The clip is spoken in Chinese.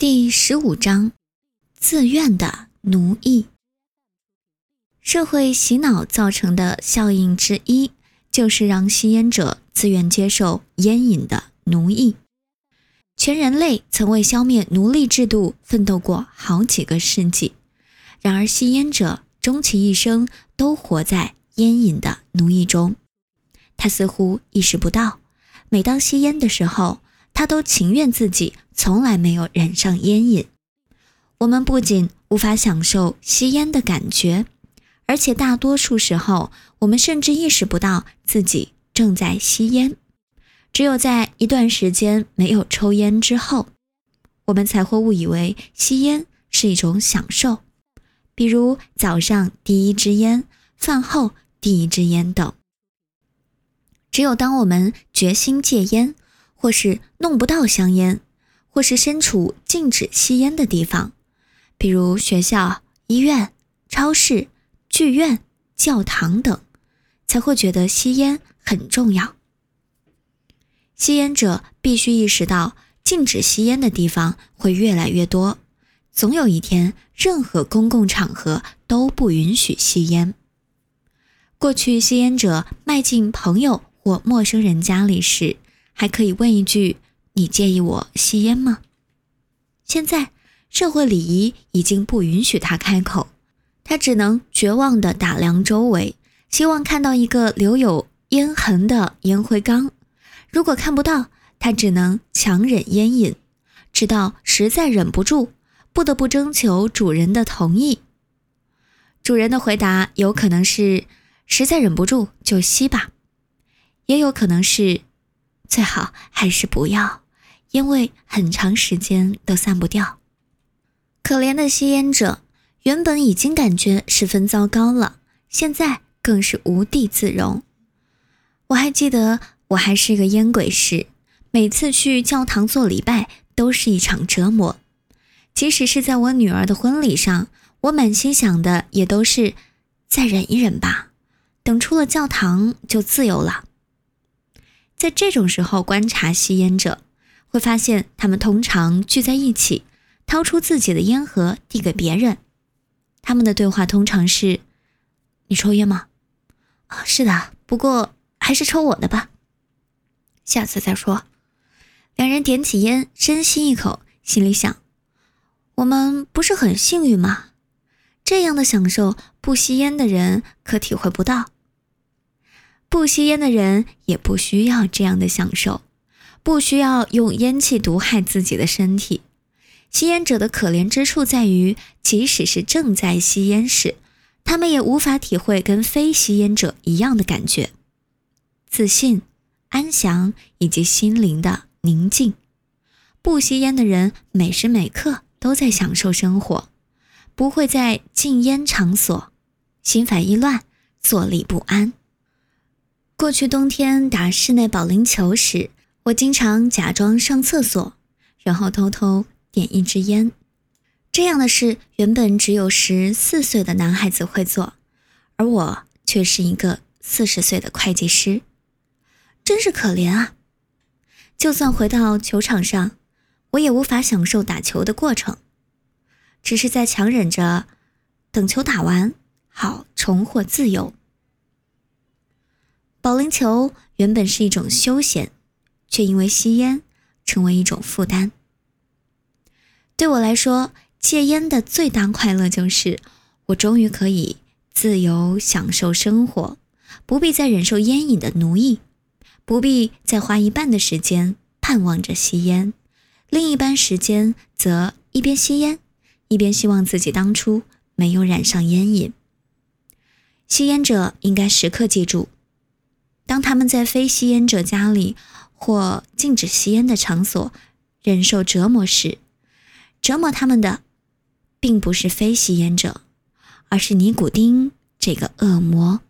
第十五章，自愿的奴役。社会洗脑造成的效应之一，就是让吸烟者自愿接受烟瘾的奴役。全人类曾为消灭奴隶制度奋斗过好几个世纪，然而吸烟者终其一生都活在烟瘾的奴役中。他似乎意识不到，每当吸烟的时候。他都情愿自己从来没有染上烟瘾。我们不仅无法享受吸烟的感觉，而且大多数时候，我们甚至意识不到自己正在吸烟。只有在一段时间没有抽烟之后，我们才会误以为吸烟是一种享受，比如早上第一支烟、饭后第一支烟等。只有当我们决心戒烟，或是弄不到香烟，或是身处禁止吸烟的地方，比如学校、医院、超市、剧院、教堂等，才会觉得吸烟很重要。吸烟者必须意识到，禁止吸烟的地方会越来越多，总有一天，任何公共场合都不允许吸烟。过去，吸烟者迈进朋友或陌生人家里时，还可以问一句：“你介意我吸烟吗？”现在社会礼仪已经不允许他开口，他只能绝望地打量周围，希望看到一个留有烟痕的烟灰缸。如果看不到，他只能强忍烟瘾，直到实在忍不住，不得不征求主人的同意。主人的回答有可能是：“实在忍不住就吸吧。”也有可能是。最好还是不要，因为很长时间都散不掉。可怜的吸烟者，原本已经感觉十分糟糕了，现在更是无地自容。我还记得我还是个烟鬼时，每次去教堂做礼拜都是一场折磨。即使是在我女儿的婚礼上，我满心想的也都是再忍一忍吧，等出了教堂就自由了。在这种时候观察吸烟者，会发现他们通常聚在一起，掏出自己的烟盒递给别人。他们的对话通常是：“你抽烟吗？”“啊，是的，不过还是抽我的吧。”“下次再说。”两人点起烟，深吸一口，心里想：“我们不是很幸运吗？这样的享受，不吸烟的人可体会不到。”不吸烟的人也不需要这样的享受，不需要用烟气毒害自己的身体。吸烟者的可怜之处在于，即使是正在吸烟时，他们也无法体会跟非吸烟者一样的感觉：自信、安详以及心灵的宁静。不吸烟的人每时每刻都在享受生活，不会在禁烟场所心烦意乱、坐立不安。过去冬天打室内保龄球时，我经常假装上厕所，然后偷偷点一支烟。这样的事原本只有十四岁的男孩子会做，而我却是一个四十岁的会计师，真是可怜啊！就算回到球场上，我也无法享受打球的过程，只是在强忍着等球打完，好重获自由。保龄球原本是一种休闲，却因为吸烟成为一种负担。对我来说，戒烟的最大快乐就是我终于可以自由享受生活，不必再忍受烟瘾的奴役，不必再花一半的时间盼望着吸烟，另一半时间则一边吸烟，一边希望自己当初没有染上烟瘾。吸烟者应该时刻记住。当他们在非吸烟者家里或禁止吸烟的场所忍受折磨时，折磨他们的并不是非吸烟者，而是尼古丁这个恶魔。